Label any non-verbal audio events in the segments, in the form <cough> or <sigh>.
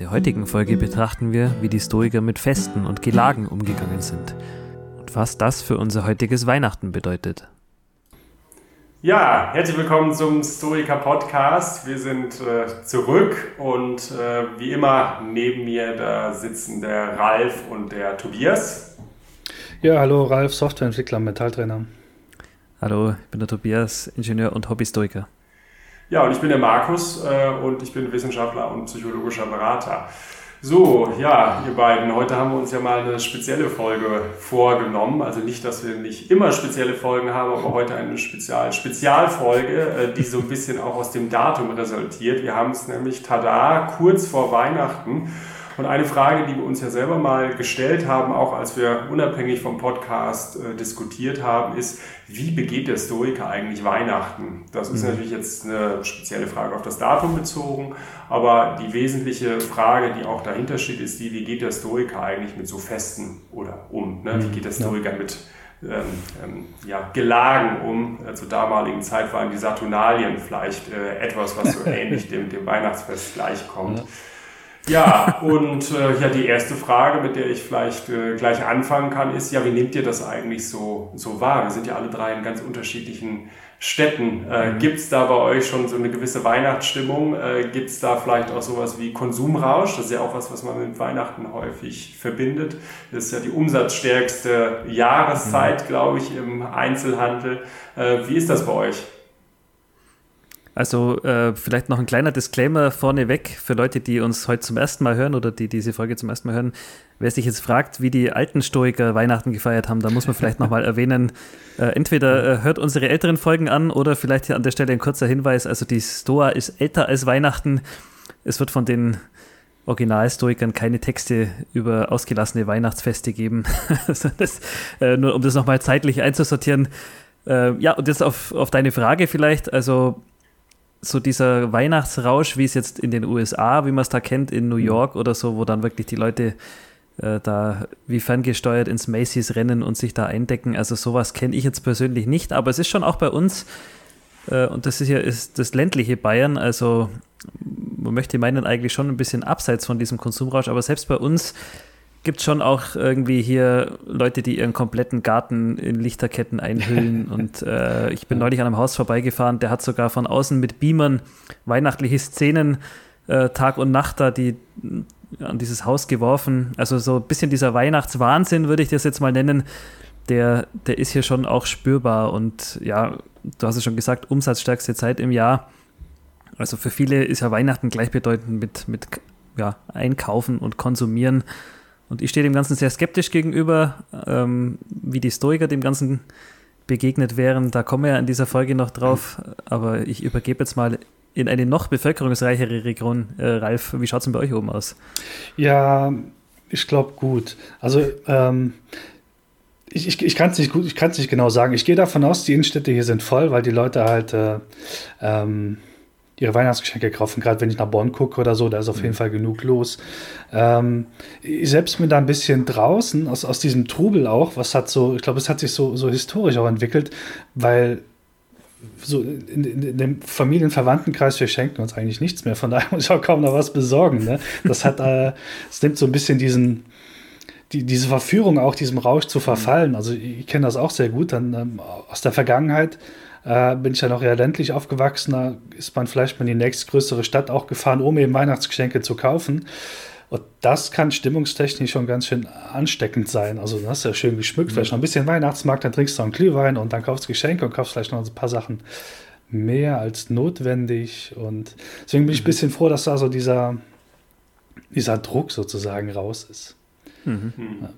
In der heutigen Folge betrachten wir, wie die Stoiker mit Festen und Gelagen umgegangen sind und was das für unser heutiges Weihnachten bedeutet. Ja, herzlich willkommen zum Stoiker Podcast. Wir sind äh, zurück und äh, wie immer neben mir da sitzen der Ralf und der Tobias. Ja, hallo Ralf, Softwareentwickler, Metalltrainer. Hallo, ich bin der Tobias, Ingenieur und Hobbystoiker. Ja, und ich bin der Markus äh, und ich bin Wissenschaftler und psychologischer Berater. So, ja, ihr beiden, heute haben wir uns ja mal eine spezielle Folge vorgenommen. Also nicht, dass wir nicht immer spezielle Folgen haben, aber heute eine Spezial Spezialfolge, äh, die so ein bisschen auch aus dem Datum resultiert. Wir haben es nämlich tada kurz vor Weihnachten und eine Frage, die wir uns ja selber mal gestellt haben, auch als wir unabhängig vom Podcast äh, diskutiert haben, ist, wie begeht der Stoiker eigentlich Weihnachten? Das ist mhm. natürlich jetzt eine spezielle Frage auf das Datum bezogen, aber die wesentliche Frage, die auch dahinter steht, ist die, wie geht der Stoiker eigentlich mit so Festen oder um? Ne? Wie mhm. geht der Stoiker ja. mit ähm, ähm, ja, Gelagen um. Äh, zur damaligen Zeit waren die Saturnalien vielleicht äh, etwas, was so <laughs> ähnlich dem, dem Weihnachtsfest gleichkommt. Ja. Ja, und äh, ja, die erste Frage, mit der ich vielleicht äh, gleich anfangen kann, ist, ja, wie nehmt ihr das eigentlich so, so wahr? Wir sind ja alle drei in ganz unterschiedlichen Städten. Äh, mhm. Gibt es da bei euch schon so eine gewisse Weihnachtsstimmung? Äh, Gibt es da vielleicht auch sowas wie Konsumrausch? Das ist ja auch was, was man mit Weihnachten häufig verbindet. Das ist ja die umsatzstärkste Jahreszeit, mhm. glaube ich, im Einzelhandel. Äh, wie ist das bei euch? Also äh, vielleicht noch ein kleiner Disclaimer vorneweg für Leute, die uns heute zum ersten Mal hören oder die diese Folge zum ersten Mal hören. Wer sich jetzt fragt, wie die alten Stoiker Weihnachten gefeiert haben, da muss man vielleicht nochmal erwähnen, äh, entweder äh, hört unsere älteren Folgen an oder vielleicht hier an der Stelle ein kurzer Hinweis, also die Stoa ist älter als Weihnachten. Es wird von den Originalstoikern keine Texte über ausgelassene Weihnachtsfeste geben. <laughs> also das, äh, nur um das nochmal zeitlich einzusortieren. Äh, ja, und jetzt auf, auf deine Frage vielleicht, also so dieser Weihnachtsrausch, wie es jetzt in den USA, wie man es da kennt, in New mhm. York oder so, wo dann wirklich die Leute äh, da wie ferngesteuert ins Macy's rennen und sich da eindecken. Also sowas kenne ich jetzt persönlich nicht, aber es ist schon auch bei uns, äh, und das ist ja ist das ländliche Bayern, also man möchte meinen eigentlich schon ein bisschen abseits von diesem Konsumrausch, aber selbst bei uns gibt schon auch irgendwie hier Leute, die ihren kompletten Garten in Lichterketten einhüllen. <laughs> und äh, ich bin neulich an einem Haus vorbeigefahren, der hat sogar von außen mit Beamern weihnachtliche Szenen äh, Tag und Nacht da, die an dieses Haus geworfen. Also so ein bisschen dieser Weihnachtswahnsinn, würde ich das jetzt mal nennen, der, der ist hier schon auch spürbar. Und ja, du hast es schon gesagt, umsatzstärkste Zeit im Jahr. Also für viele ist ja Weihnachten gleichbedeutend mit, mit ja, Einkaufen und Konsumieren. Und ich stehe dem Ganzen sehr skeptisch gegenüber, ähm, wie die Stoiker dem Ganzen begegnet wären. Da kommen wir ja in dieser Folge noch drauf. Aber ich übergebe jetzt mal in eine noch bevölkerungsreichere Region. Äh, Ralf, wie schaut es denn bei euch oben aus? Ja, ich glaube gut. Also ähm, ich, ich, ich kann es nicht nicht genau sagen. Ich gehe davon aus, die Innenstädte hier sind voll, weil die Leute halt äh, ähm, ihre Weihnachtsgeschenke kaufen. Gerade wenn ich nach Bonn gucke oder so, da ist auf jeden mhm. Fall genug los. Ähm, ich selbst bin da ein bisschen draußen aus, aus diesem Trubel auch. Was hat so, ich glaube, es hat sich so, so historisch auch entwickelt, weil so in, in, in, dem Familienverwandtenkreis, wir schenken uns eigentlich nichts mehr, von daher <laughs> muss ich auch kaum noch was besorgen. Ne? Das hat, äh, es nimmt so ein bisschen diesen, die, diese Verführung auch, diesem Rausch zu verfallen. Also ich kenne das auch sehr gut dann ähm, aus der Vergangenheit äh, bin ich ja noch eher ländlich aufgewachsen. Da ist man vielleicht mal in die nächstgrößere Stadt auch gefahren, um eben Weihnachtsgeschenke zu kaufen. Und das kann stimmungstechnisch schon ganz schön ansteckend sein. Also, du hast ja schön geschmückt, mhm. vielleicht noch ein bisschen Weihnachtsmarkt, dann trinkst du einen Glühwein und dann kaufst du Geschenke und kaufst vielleicht noch ein paar Sachen mehr als notwendig. Und deswegen bin ich ein mhm. bisschen froh, dass da so dieser, dieser Druck sozusagen raus ist. Mhm. Ja.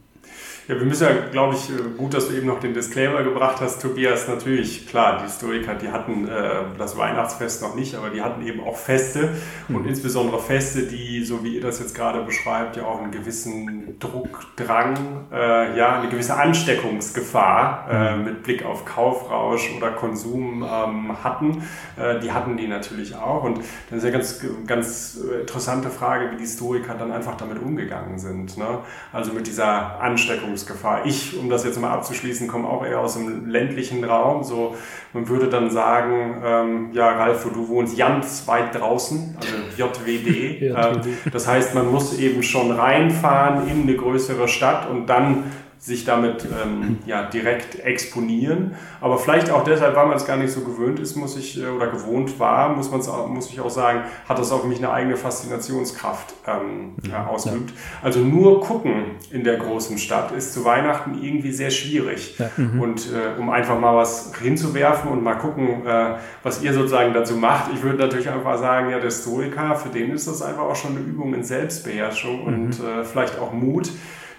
Ja, wir müssen ja, glaube ich, äh, gut, dass du eben noch den Disclaimer gebracht hast, Tobias. Natürlich, klar, die Historiker, die hatten äh, das Weihnachtsfest noch nicht, aber die hatten eben auch Feste mhm. und insbesondere Feste, die, so wie ihr das jetzt gerade beschreibt, ja auch einen gewissen Druck, Drang, äh, ja, eine gewisse Ansteckungsgefahr äh, mhm. mit Blick auf Kaufrausch oder Konsum ähm, hatten. Äh, die hatten die natürlich auch. Und das ist ja ganz, ganz interessante Frage, wie die Historiker dann einfach damit umgegangen sind. Ne? Also mit dieser Ansteckung Ansteckungsgefahr. Ich, um das jetzt mal abzuschließen, komme auch eher aus dem ländlichen Raum. So, man würde dann sagen, ähm, ja, Ralf, du wohnst ganz weit draußen, also JWD. <laughs> ähm, das heißt, man muss eben schon reinfahren in eine größere Stadt und dann sich damit ähm, ja, direkt exponieren. Aber vielleicht auch deshalb, weil man es gar nicht so gewöhnt ist, muss ich, äh, oder gewohnt war, muss, man's auch, muss ich auch sagen, hat das auf mich eine eigene Faszinationskraft ähm, ja, ausgeübt. Ja. Also nur gucken in der großen Stadt ist zu Weihnachten irgendwie sehr schwierig. Ja. Mhm. Und äh, um einfach mal was hinzuwerfen und mal gucken, äh, was ihr sozusagen dazu macht, ich würde natürlich einfach sagen, ja, der Stoiker, für den ist das einfach auch schon eine Übung in Selbstbeherrschung mhm. und äh, vielleicht auch Mut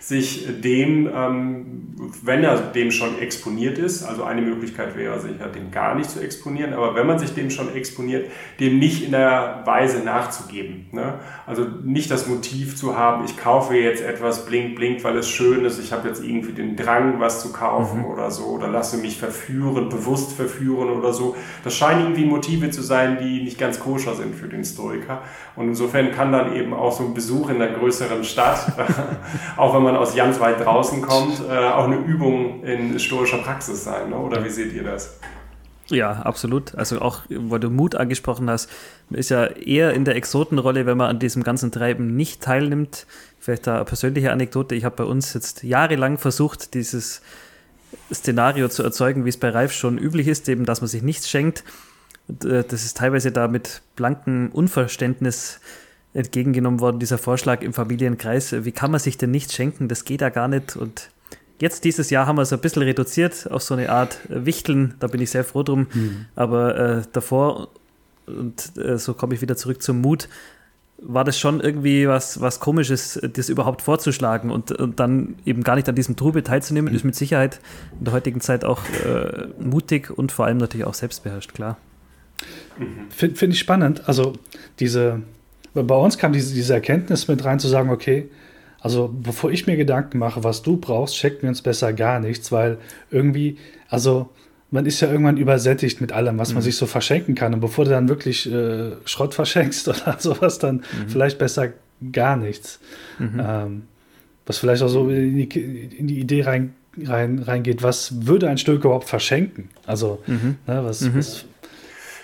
sich dem, ähm, wenn er dem schon exponiert ist, also eine Möglichkeit wäre sicher, dem gar nicht zu exponieren, aber wenn man sich dem schon exponiert, dem nicht in der Weise nachzugeben. Ne? Also nicht das Motiv zu haben, ich kaufe jetzt etwas blink, blink, weil es schön ist, ich habe jetzt irgendwie den Drang, was zu kaufen mhm. oder so, oder lasse mich verführen, bewusst verführen oder so. Das scheinen irgendwie Motive zu sein, die nicht ganz koscher sind für den Stoiker. Und insofern kann dann eben auch so ein Besuch in der größeren Stadt, <laughs> auch wenn man man aus ganz weit draußen kommt, äh, auch eine Übung in stoischer Praxis sein. Ne? Oder wie seht ihr das? Ja, absolut. Also auch, weil du Mut angesprochen hast, ist ja eher in der Exotenrolle, wenn man an diesem ganzen Treiben nicht teilnimmt. Vielleicht da eine persönliche Anekdote. Ich habe bei uns jetzt jahrelang versucht, dieses Szenario zu erzeugen, wie es bei Ralf schon üblich ist, eben, dass man sich nichts schenkt. Äh, das ist teilweise da mit blankem Unverständnis entgegengenommen worden, dieser Vorschlag im Familienkreis. Wie kann man sich denn nichts schenken? Das geht ja gar nicht. Und jetzt dieses Jahr haben wir es ein bisschen reduziert auf so eine Art Wichteln. Da bin ich sehr froh drum. Mhm. Aber äh, davor, und äh, so komme ich wieder zurück zum Mut, war das schon irgendwie was, was Komisches, das überhaupt vorzuschlagen und, und dann eben gar nicht an diesem Trubel teilzunehmen, ist mit Sicherheit in der heutigen Zeit auch äh, mutig und vor allem natürlich auch selbstbeherrscht, klar. Finde find ich spannend. Also diese, bei uns kam diese, diese Erkenntnis mit rein, zu sagen, okay, also bevor ich mir Gedanken mache, was du brauchst, schenken wir uns besser gar nichts, weil irgendwie, also man ist ja irgendwann übersättigt mit allem, was mhm. man sich so verschenken kann. Und bevor du dann wirklich äh, Schrott verschenkst <laughs> oder sowas, dann mhm. vielleicht besser gar nichts. Mhm. Ähm, was vielleicht auch so in die, in die Idee rein, rein, reingeht, was würde ein Stück überhaupt verschenken? Also, mhm. ne, was, mhm. was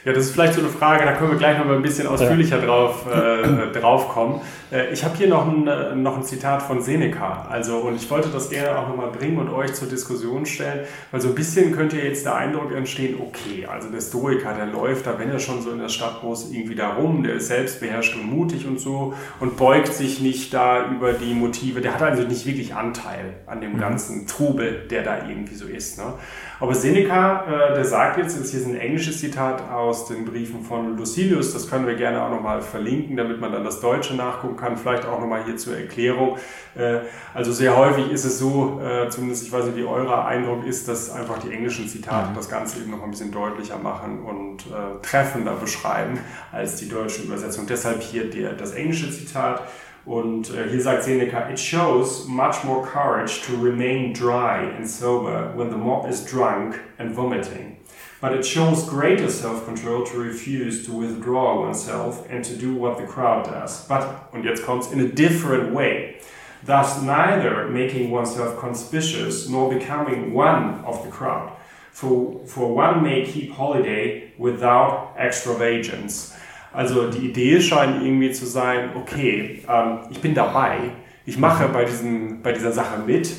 ja, das ist vielleicht so eine Frage, da können wir gleich noch mal ein bisschen ausführlicher ja. drauf, äh, drauf kommen. Äh, ich habe hier noch ein, äh, noch ein Zitat von Seneca. Also, und ich wollte das gerne auch nochmal bringen und euch zur Diskussion stellen, weil so ein bisschen könnte jetzt der Eindruck entstehen, okay, also der Stoiker, der läuft da, wenn er schon so in der Stadt muss, irgendwie da rum, der ist selbstbeherrscht und mutig und so und beugt sich nicht da über die Motive, der hat also nicht wirklich Anteil an dem mhm. ganzen Trubel, der da irgendwie so ist. Ne? Aber Seneca, äh, der sagt jetzt, das hier ist ein englisches Zitat aus den Briefen von Lucilius, das können wir gerne auch nochmal verlinken, damit man dann das Deutsche nachgucken kann, vielleicht auch nochmal hier zur Erklärung. Äh, also sehr häufig ist es so, äh, zumindest ich weiß nicht, wie euer Eindruck ist, dass einfach die englischen Zitate mhm. das Ganze eben noch ein bisschen deutlicher machen und äh, treffender beschreiben als die deutsche Übersetzung. Deshalb hier der, das englische Zitat. Und äh, hier sagt Seneca, it shows much more courage to remain dry and sober when the mob is drunk and vomiting. But it shows greater self-control to refuse to withdraw oneself and to do what the crowd does. But, und jetzt kommt's, in a different way. Thus neither making oneself conspicuous nor becoming one of the crowd. For, for one may keep holiday without extravagance. Also die Idee scheint irgendwie zu sein, okay, ähm, ich bin dabei, ich mache bei, diesem, bei dieser Sache mit,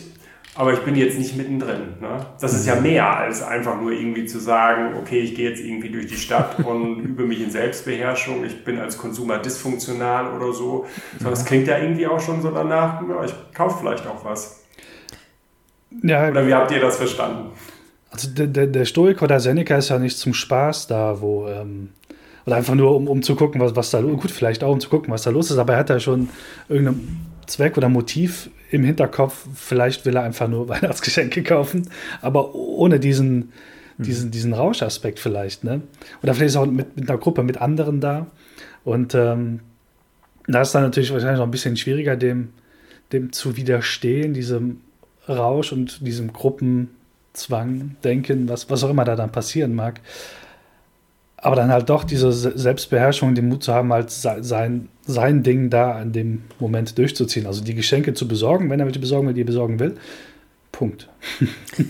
aber ich bin jetzt nicht mittendrin. Ne? Das ist ja mhm. mehr als einfach nur irgendwie zu sagen, okay, ich gehe jetzt irgendwie durch die Stadt <laughs> und übe mich in Selbstbeherrschung, ich bin als Konsumer dysfunktional oder so. Sondern es klingt ja irgendwie auch schon so danach, ja, ich kaufe vielleicht auch was. Ja, oder wie habt ihr das verstanden? Also der, der, der Stoiker oder Seneca ist ja nicht zum Spaß da, wo ähm, oder einfach nur, um, um zu gucken, was, was da los ist. Gut, vielleicht auch, um zu gucken, was da los ist, aber er hat ja schon irgendeinen Zweck oder Motiv im Hinterkopf, vielleicht will er einfach nur <laughs> Weihnachtsgeschenke kaufen, aber ohne diesen, mhm. diesen, diesen Rauschaspekt vielleicht. Ne? Oder vielleicht ist auch mit, mit einer Gruppe, mit anderen da. Und ähm, da ist dann natürlich wahrscheinlich noch ein bisschen schwieriger, dem, dem zu widerstehen, diesem Rausch und diesem Gruppenzwang, Denken, was, was auch immer da dann passieren mag. Aber dann halt doch diese Selbstbeherrschung, den Mut zu haben, halt sein, sein Ding da in dem Moment durchzuziehen. Also die Geschenke zu besorgen, wenn er welche besorgen will, die er besorgen will. Punkt. <laughs>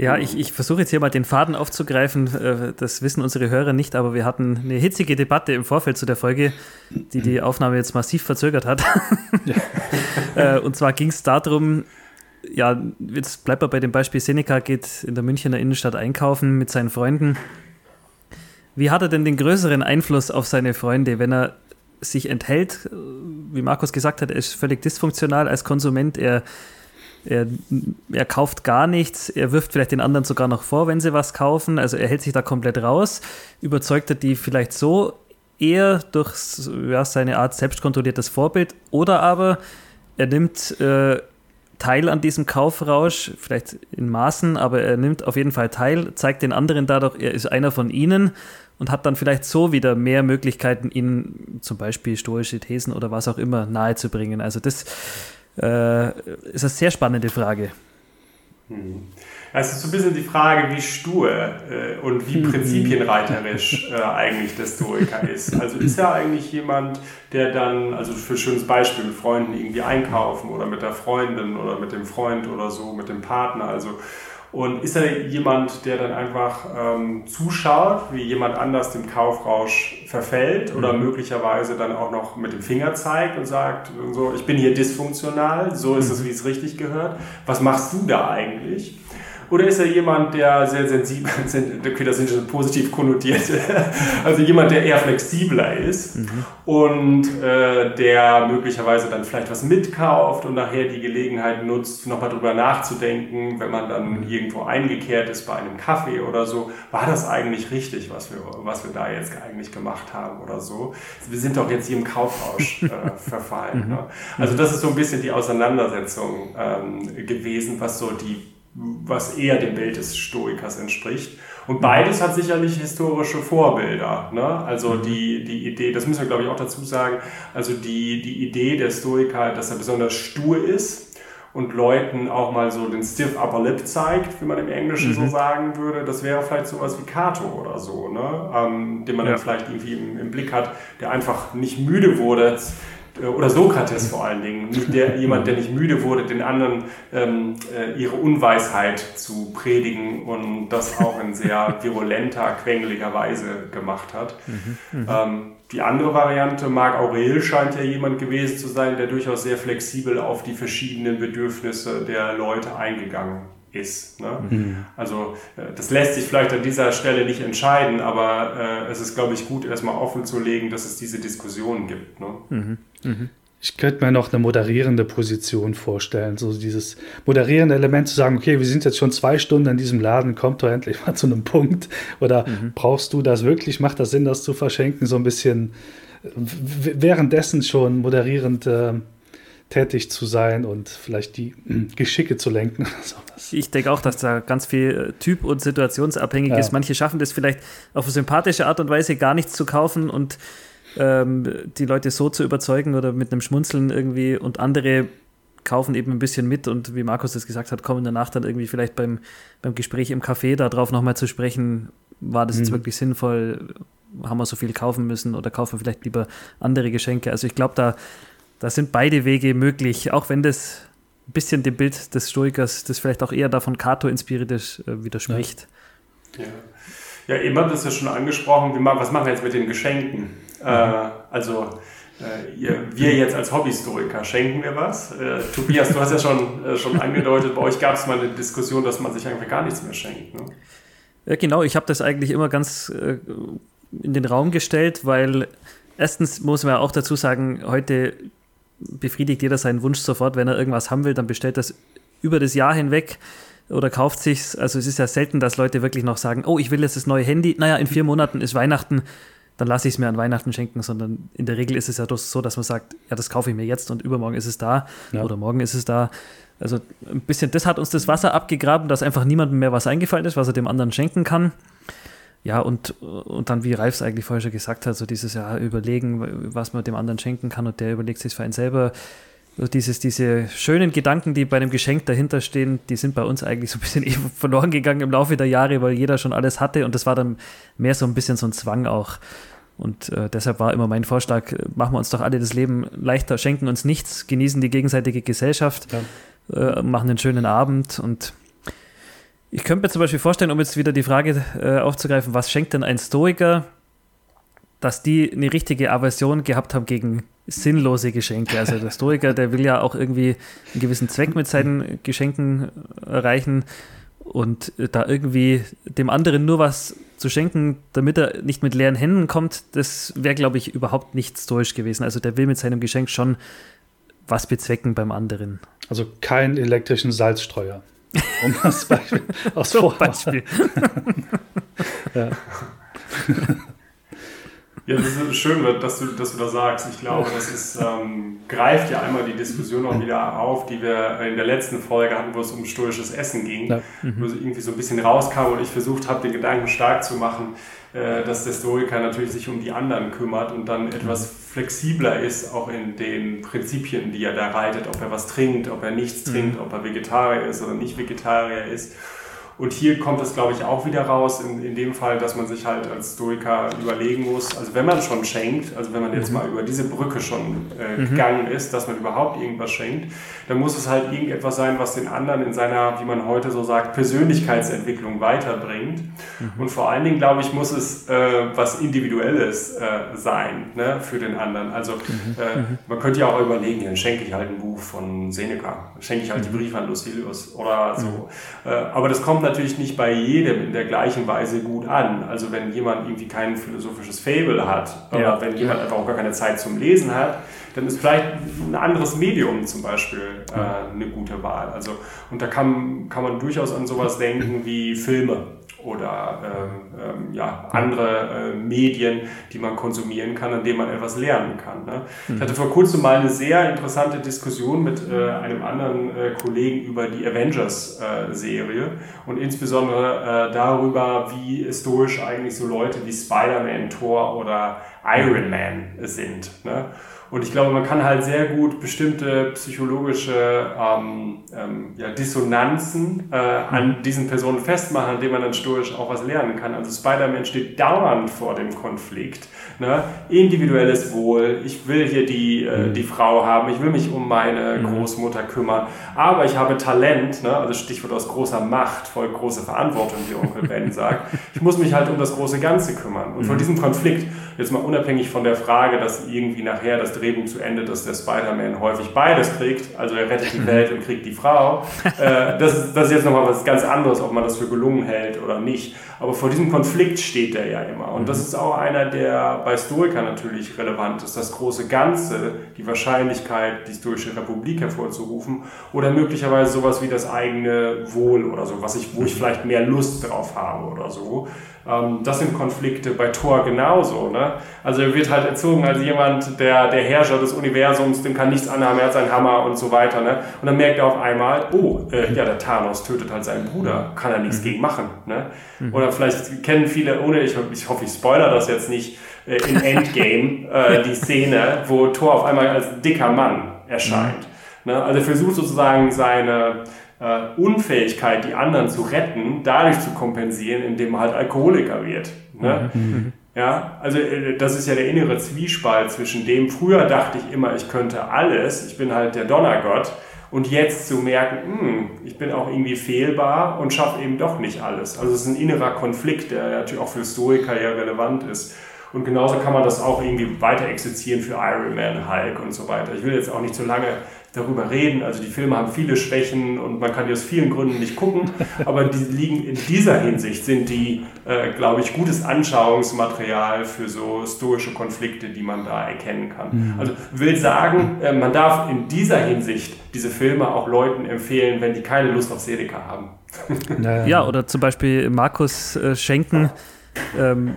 Ja, ich, ich versuche jetzt hier mal den Faden aufzugreifen. Äh, das wissen unsere Hörer nicht, aber wir hatten eine hitzige Debatte im Vorfeld zu der Folge, die die Aufnahme jetzt massiv verzögert hat. Ja. <laughs> Äh, und zwar ging es darum, ja, jetzt bleibt er bei dem Beispiel Seneca, geht in der Münchner Innenstadt einkaufen mit seinen Freunden. Wie hat er denn den größeren Einfluss auf seine Freunde, wenn er sich enthält? Wie Markus gesagt hat, er ist völlig dysfunktional als Konsument. Er, er, er kauft gar nichts. Er wirft vielleicht den anderen sogar noch vor, wenn sie was kaufen. Also er hält sich da komplett raus. Überzeugt er die vielleicht so eher durch ja, seine Art selbstkontrolliertes Vorbild oder aber er nimmt äh, teil an diesem Kaufrausch, vielleicht in Maßen, aber er nimmt auf jeden Fall teil, zeigt den anderen dadurch, er ist einer von ihnen und hat dann vielleicht so wieder mehr Möglichkeiten, ihnen zum Beispiel stoische Thesen oder was auch immer nahezubringen. Also das äh, ist eine sehr spannende Frage. Hm. Es ist so ein bisschen die Frage, wie stur äh, und wie mhm. prinzipienreiterisch <laughs> äh, eigentlich der Stoiker ist. Also ist er eigentlich jemand, der dann, also für ein schönes Beispiel, mit Freunden irgendwie einkaufen oder mit der Freundin oder mit dem Freund oder so, mit dem Partner, also und ist er jemand, der dann einfach ähm, zuschaut, wie jemand anders dem Kaufrausch verfällt oder mhm. möglicherweise dann auch noch mit dem Finger zeigt und sagt, so, ich bin hier dysfunktional, so ist es, mhm. wie es richtig gehört. Was machst du da eigentlich? Oder ist er jemand, der sehr sensibel, <laughs> okay, das sind schon positiv konnotiert, <laughs> also jemand, der eher flexibler ist mhm. und äh, der möglicherweise dann vielleicht was mitkauft und nachher die Gelegenheit nutzt, nochmal drüber nachzudenken, wenn man dann irgendwo eingekehrt ist bei einem Kaffee oder so, war das eigentlich richtig, was wir, was wir da jetzt eigentlich gemacht haben oder so. Wir sind doch jetzt hier im Kaufrausch <laughs> äh, verfallen. Mhm. Ne? Also das ist so ein bisschen die Auseinandersetzung ähm, gewesen, was so die was eher dem Bild des Stoikers entspricht. Und beides hat sicherlich historische Vorbilder. Ne? Also mhm. die, die Idee, das müssen wir glaube ich auch dazu sagen, also die, die Idee der Stoiker, dass er besonders stur ist und Leuten auch mal so den stiff upper lip zeigt, wie man im Englischen mhm. so sagen würde, das wäre vielleicht sowas wie Cato oder so, ne? Ähm, den man ja. dann vielleicht irgendwie im, im Blick hat, der einfach nicht müde wurde, oder Sokrates vor allen Dingen, der, jemand, der nicht müde wurde, den anderen ähm, äh, ihre Unweisheit zu predigen und das auch in sehr virulenter, quengeliger Weise gemacht hat. Mhm, mhm, ähm, die andere Variante, Marc Aurel scheint ja jemand gewesen zu sein, der durchaus sehr flexibel auf die verschiedenen Bedürfnisse der Leute eingegangen ist. Ne? Mhm. Also äh, das lässt sich vielleicht an dieser Stelle nicht entscheiden, aber äh, es ist, glaube ich, gut, erstmal offen zu legen, dass es diese Diskussion gibt. Ne? Mhm. Mhm. Ich könnte mir noch eine moderierende Position vorstellen, so dieses moderierende Element zu sagen, okay, wir sind jetzt schon zwei Stunden in diesem Laden, kommt doch endlich mal zu einem Punkt. Oder mhm. brauchst du das wirklich? Macht das Sinn, das zu verschenken? So ein bisschen währenddessen schon moderierend äh, tätig zu sein und vielleicht die hm, Geschicke zu lenken. Ich denke auch, dass da ganz viel äh, typ- und situationsabhängig ja. ist. Manche schaffen das vielleicht auf eine sympathische Art und Weise gar nichts zu kaufen und ähm, die Leute so zu überzeugen oder mit einem Schmunzeln irgendwie und andere kaufen eben ein bisschen mit und wie Markus das gesagt hat, kommen danach dann irgendwie vielleicht beim, beim Gespräch im Café darauf nochmal zu sprechen, war das mhm. jetzt wirklich sinnvoll, haben wir so viel kaufen müssen oder kaufen wir vielleicht lieber andere Geschenke. Also ich glaube, da, da sind beide Wege möglich, auch wenn das ein bisschen dem Bild des Stoikers, das vielleicht auch eher davon Cato inspiriert ist, äh, widerspricht. Ja. ja. ja, eben hat das ja schon angesprochen, wie, was machen wir jetzt mit den Geschenken? Äh, also äh, wir jetzt als Hobbyhistoriker schenken wir was. Äh, Tobias, du hast ja schon, äh, schon angedeutet, bei euch gab es mal eine Diskussion, dass man sich einfach gar nichts mehr schenkt. Ne? Ja, genau, ich habe das eigentlich immer ganz äh, in den Raum gestellt, weil erstens muss man auch dazu sagen, heute befriedigt jeder seinen Wunsch sofort, wenn er irgendwas haben will, dann bestellt das über das Jahr hinweg oder kauft sich's. Also es ist ja selten, dass Leute wirklich noch sagen, oh, ich will jetzt das neue Handy. Naja, in vier Monaten ist Weihnachten dann lasse ich es mir an Weihnachten schenken, sondern in der Regel ist es ja so, dass man sagt, ja, das kaufe ich mir jetzt und übermorgen ist es da ja. oder morgen ist es da. Also ein bisschen, das hat uns das Wasser abgegraben, dass einfach niemandem mehr was eingefallen ist, was er dem anderen schenken kann. Ja, und, und dann, wie Ralf es eigentlich vorher schon gesagt hat, so dieses Jahr überlegen, was man dem anderen schenken kann und der überlegt sich für einen selber. So dieses, diese schönen Gedanken, die bei einem Geschenk dahinter stehen, die sind bei uns eigentlich so ein bisschen <laughs> verloren gegangen im Laufe der Jahre, weil jeder schon alles hatte und das war dann mehr so ein bisschen so ein Zwang auch. Und äh, deshalb war immer mein Vorschlag, machen wir uns doch alle das Leben leichter, schenken uns nichts, genießen die gegenseitige Gesellschaft, ja. äh, machen einen schönen Abend. Und ich könnte mir zum Beispiel vorstellen, um jetzt wieder die Frage äh, aufzugreifen, was schenkt denn ein Stoiker, dass die eine richtige Aversion gehabt haben gegen sinnlose Geschenke. Also der Stoiker, der will ja auch irgendwie einen gewissen Zweck mit seinen Geschenken erreichen und da irgendwie dem anderen nur was zu schenken, damit er nicht mit leeren Händen kommt, das wäre, glaube ich, überhaupt nicht stoisch gewesen. Also der will mit seinem Geschenk schon was bezwecken beim anderen. Also keinen elektrischen Salzstreuer. Um das Beispiel <laughs> aus so Beispiel. <laughs> ja. <laughs> Ja, das ist schön, dass du, dass du das sagst. Ich glaube, das ist, ähm, greift ja einmal die Diskussion auch wieder auf, die wir in der letzten Folge hatten, wo es um stoisches Essen ging, ja. mhm. wo es irgendwie so ein bisschen rauskam und ich versucht habe, den Gedanken stark zu machen, äh, dass der Stoiker natürlich sich um die anderen kümmert und dann etwas flexibler ist, auch in den Prinzipien, die er da reitet, ob er was trinkt, ob er nichts mhm. trinkt, ob er Vegetarier ist oder nicht Vegetarier ist. Und hier kommt es, glaube ich, auch wieder raus, in, in dem Fall, dass man sich halt als Stoiker überlegen muss, also wenn man schon schenkt, also wenn man jetzt mhm. mal über diese Brücke schon äh, mhm. gegangen ist, dass man überhaupt irgendwas schenkt, dann muss es halt irgendetwas sein, was den anderen in seiner, wie man heute so sagt, Persönlichkeitsentwicklung weiterbringt. Mhm. Und vor allen Dingen, glaube ich, muss es äh, was Individuelles äh, sein ne, für den anderen. Also mhm. Äh, mhm. man könnte ja auch überlegen, dann schenke ich halt ein Buch von Seneca, schenke ich halt die. Briefe an Lucilius oder so. Äh, aber das kommt natürlich nicht bei jedem in der gleichen Weise gut an. Also wenn jemand irgendwie kein philosophisches Fable hat oder ja. wenn jemand einfach auch gar keine Zeit zum Lesen hat, dann ist vielleicht ein anderes Medium zum Beispiel äh, eine gute Wahl. Also, und da kann, kann man durchaus an sowas denken wie Filme oder ähm, ähm, ja, andere äh, Medien, die man konsumieren kann, an denen man etwas lernen kann. Ne? Mhm. Ich hatte vor kurzem mal eine sehr interessante Diskussion mit äh, einem anderen äh, Kollegen über die Avengers-Serie äh, und insbesondere äh, darüber, wie historisch eigentlich so Leute wie Spider-Man, Thor oder Iron Man sind. Ne? Und ich glaube, man kann halt sehr gut bestimmte psychologische ähm, ähm, ja, Dissonanzen äh, an mhm. diesen Personen festmachen, denen man dann stoisch auch was lernen kann. Also Spider-Man steht dauernd vor dem Konflikt. Ne? Individuelles Wohl, ich will hier die, äh, mhm. die Frau haben, ich will mich um meine mhm. Großmutter kümmern, aber ich habe Talent, ne? also Stichwort aus großer Macht, voll große Verantwortung, wie Onkel Ben <laughs> sagt. Ich muss mich halt um das große Ganze kümmern. Und von diesem Konflikt, jetzt mal unabhängig von der Frage, dass irgendwie nachher das Drehbuch zu Ende, dass der Spider-Man häufig beides kriegt, also er rettet die Welt und kriegt die Frau, <laughs> äh, das, ist, das ist jetzt nochmal was ganz anderes, ob man das für gelungen hält oder nicht. Aber vor diesem Konflikt steht er ja immer. Und das ist auch einer, der bei Stoikern natürlich relevant ist. Das große Ganze, die Wahrscheinlichkeit, die Stoische Republik hervorzurufen oder möglicherweise sowas wie das eigene Wohl oder so, was ich, wo ich vielleicht mehr Lust drauf habe oder so. Ähm, das sind Konflikte bei Thor genauso. Ne? Also er wird halt erzogen als jemand, der, der Herrscher des Universums, dem kann nichts anhaben, er hat seinen Hammer und so weiter. Ne? Und dann merkt er auf einmal, oh, äh, ja, der Thanos tötet halt seinen Bruder, kann er nichts mhm. gegen machen. Ne? Mhm. Oder vielleicht kennen viele, ohne, ich, ich hoffe, ich spoiler das jetzt nicht, äh, in Endgame <laughs> äh, die Szene, wo Thor auf einmal als dicker Mann erscheint. Mhm. Ne? Also er versucht sozusagen seine äh, Unfähigkeit, die anderen zu retten, dadurch zu kompensieren, indem man halt Alkoholiker wird. Ne? Mhm. mhm. Ja, also äh, das ist ja der innere Zwiespalt zwischen dem, früher dachte ich immer, ich könnte alles, ich bin halt der Donnergott, und jetzt zu merken, hm, ich bin auch irgendwie fehlbar und schaffe eben doch nicht alles. Also es ist ein innerer Konflikt, der natürlich auch für Stoiker ja relevant ist. Und genauso kann man das auch irgendwie weiter exerzieren für Iron Man, Hulk und so weiter. Ich will jetzt auch nicht zu lange darüber reden. Also die Filme haben viele Schwächen und man kann die aus vielen Gründen nicht gucken, <laughs> aber die liegen in dieser Hinsicht, sind die, äh, glaube ich, gutes Anschauungsmaterial für so stoische Konflikte, die man da erkennen kann. Mhm. Also will sagen, äh, man darf in dieser Hinsicht diese Filme auch Leuten empfehlen, wenn die keine Lust auf Seneca haben. Ja, oder zum Beispiel Markus äh, Schenken ähm,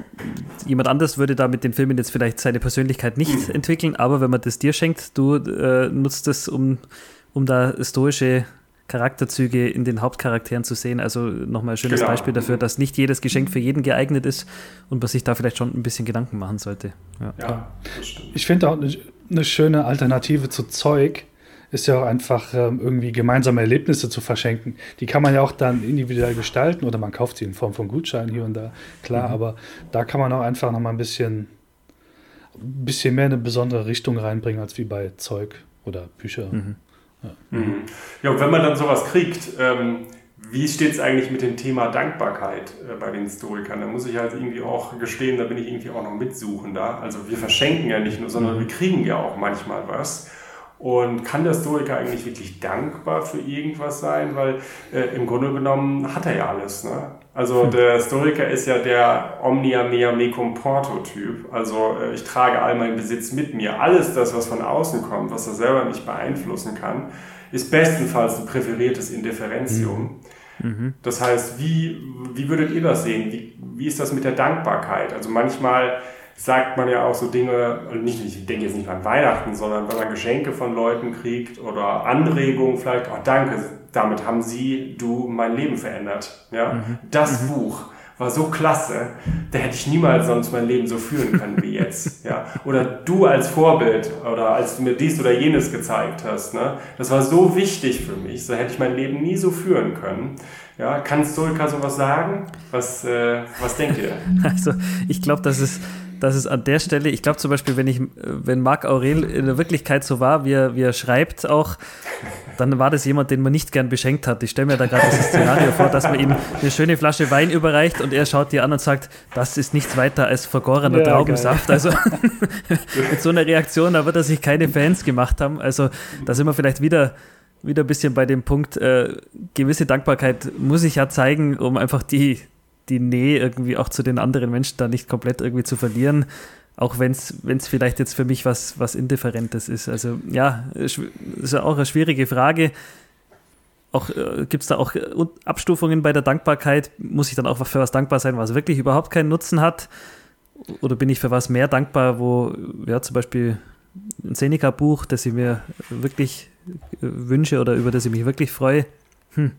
jemand anders würde da mit den Filmen jetzt vielleicht seine Persönlichkeit nicht mhm. entwickeln, aber wenn man das dir schenkt, du äh, nutzt es, um, um da stoische Charakterzüge in den Hauptcharakteren zu sehen. Also nochmal ein schönes genau. Beispiel dafür, dass nicht jedes Geschenk für jeden geeignet ist und man sich da vielleicht schon ein bisschen Gedanken machen sollte. Ja, ja Ich finde auch eine, eine schöne Alternative zu Zeug ist ja auch einfach ähm, irgendwie gemeinsame Erlebnisse zu verschenken. Die kann man ja auch dann individuell gestalten oder man kauft sie in Form von Gutscheinen hier und da, klar, mhm. aber da kann man auch einfach nochmal ein bisschen, ein bisschen mehr eine besondere Richtung reinbringen als wie bei Zeug oder Bücher. Mhm. Ja. Mhm. ja, und wenn man dann sowas kriegt, ähm, wie steht es eigentlich mit dem Thema Dankbarkeit äh, bei den Historikern? Da muss ich halt irgendwie auch gestehen, da bin ich irgendwie auch noch Mitsuchender. Also wir verschenken ja nicht nur, sondern mhm. wir kriegen ja auch manchmal was. Und kann der Stoiker eigentlich wirklich dankbar für irgendwas sein? Weil äh, im Grunde genommen hat er ja alles. Ne? Also hm. der Stoiker ist ja der Omnia mea mecum porto Typ. Also äh, ich trage all meinen Besitz mit mir. Alles das, was von außen kommt, was er selber nicht beeinflussen kann, ist bestenfalls ein präferiertes Indifferentium. Mhm. mhm. Das heißt, wie, wie würdet ihr das sehen? Wie, wie ist das mit der Dankbarkeit? Also manchmal sagt man ja auch so Dinge, nicht, ich denke jetzt nicht an Weihnachten, sondern wenn man Geschenke von Leuten kriegt oder Anregungen vielleicht, oh danke, damit haben Sie, du mein Leben verändert. Ja? Mhm. Das mhm. Buch war so klasse, da hätte ich niemals sonst mein Leben so führen können wie jetzt. <laughs> Ja? Oder du als Vorbild oder als du mir dies oder jenes gezeigt hast, ne? das war so wichtig für mich, so hätte ich mein Leben nie so führen können. Ja, kann Stolka sowas sagen? Was, äh, was denkt ihr? <laughs> Also ich glaube, das ist dass es an der Stelle, ich glaube zum Beispiel, wenn ich, wenn Marc Aurel in der Wirklichkeit so war, wie er, wie er schreibt auch, dann war das jemand, den man nicht gern beschenkt hat. Ich stelle mir da gerade das Szenario vor, dass man ihm eine schöne Flasche Wein überreicht und er schaut dir an und sagt, das ist nichts weiter als vergorener ja, Traubensaft. Geil. Also <laughs> mit so einer Reaktion, da wird er sich keine Fans gemacht haben. Also da sind wir vielleicht wieder wieder ein bisschen bei dem Punkt, äh, gewisse Dankbarkeit muss ich ja zeigen, um einfach die, die Nähe irgendwie auch zu den anderen Menschen da nicht komplett irgendwie zu verlieren. Auch wenn es vielleicht jetzt für mich was, was Indifferentes ist. Also ja, ist ja auch eine schwierige Frage. Auch äh, gibt es da auch Abstufungen bei der Dankbarkeit? Muss ich dann auch für was dankbar sein, was wirklich überhaupt keinen Nutzen hat? Oder bin ich für was mehr dankbar, wo ja zum Beispiel ein Seneca-Buch, das ich mir wirklich äh, wünsche oder über das ich mich wirklich freue? Hm.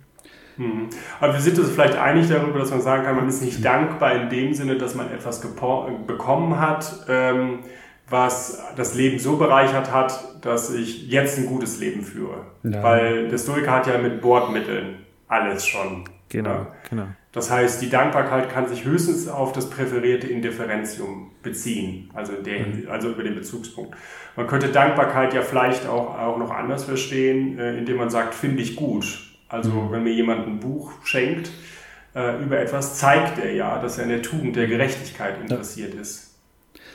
Hm. Aber wir sind uns vielleicht einig darüber, dass man sagen kann, man ist nicht dankbar in dem Sinne, dass man etwas bekommen hat, ähm, was das Leben so bereichert hat, dass ich jetzt ein gutes Leben führe. Ja. Weil der Stoiker hat ja mit Bordmitteln alles schon. Genau, ja. genau. Das heißt, die Dankbarkeit kann sich höchstens auf das präferierte Indifferentium beziehen, also, der, mhm. also über den Bezugspunkt. Man könnte Dankbarkeit ja vielleicht auch, auch noch anders verstehen, äh, indem man sagt, finde ich gut. Also mhm. wenn mir jemand ein Buch schenkt äh, über etwas, zeigt er ja, dass er in der Tugend der Gerechtigkeit interessiert ist.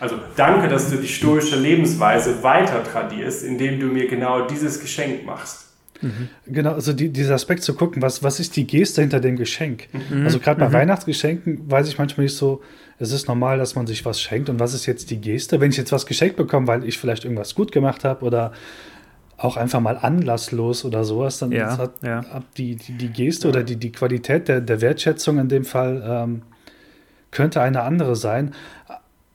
Also danke, dass du die stoische Lebensweise weiter tradierst, indem du mir genau dieses Geschenk machst. Mhm. Genau, also die, dieser Aspekt zu gucken, was, was ist die Geste hinter dem Geschenk? Mhm. Also gerade bei mhm. Weihnachtsgeschenken weiß ich manchmal nicht so, es ist normal, dass man sich was schenkt und was ist jetzt die Geste? Wenn ich jetzt was geschenkt bekomme, weil ich vielleicht irgendwas gut gemacht habe oder auch einfach mal anlasslos oder sowas, dann ja, hat ja. Die, die, die, Geste ja. oder die, die Qualität der, der Wertschätzung in dem Fall ähm, könnte eine andere sein,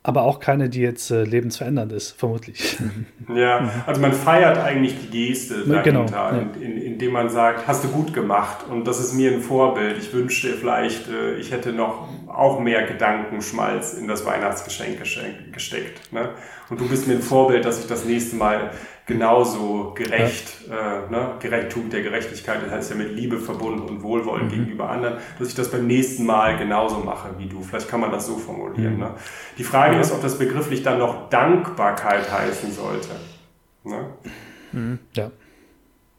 aber auch keine, die jetzt äh, lebensverändernd ist, vermutlich. <laughs> Ja, also man feiert eigentlich die Geste dahinter, genau, ja. in, indem man sagt, hast du gut gemacht und das ist mir ein Vorbild. Ich wünschte vielleicht, äh, ich hätte noch auch mehr Gedankenschmalz in das Weihnachtsgeschenk gesteckt. Ne? Und du bist mir ein Vorbild, dass ich das nächste Mal genauso gerecht, ja. äh, ne, Gerechttum der Gerechtigkeit, das heißt ja mit Liebe verbunden und Wohlwollen mhm. gegenüber anderen, dass ich das beim nächsten Mal genauso mache wie du. Vielleicht kann man das so formulieren. Mhm. Ne? Die Frage ist, ob das begrifflich dann noch Dankbarkeit heißen sollte. Ne? Mhm. Ja.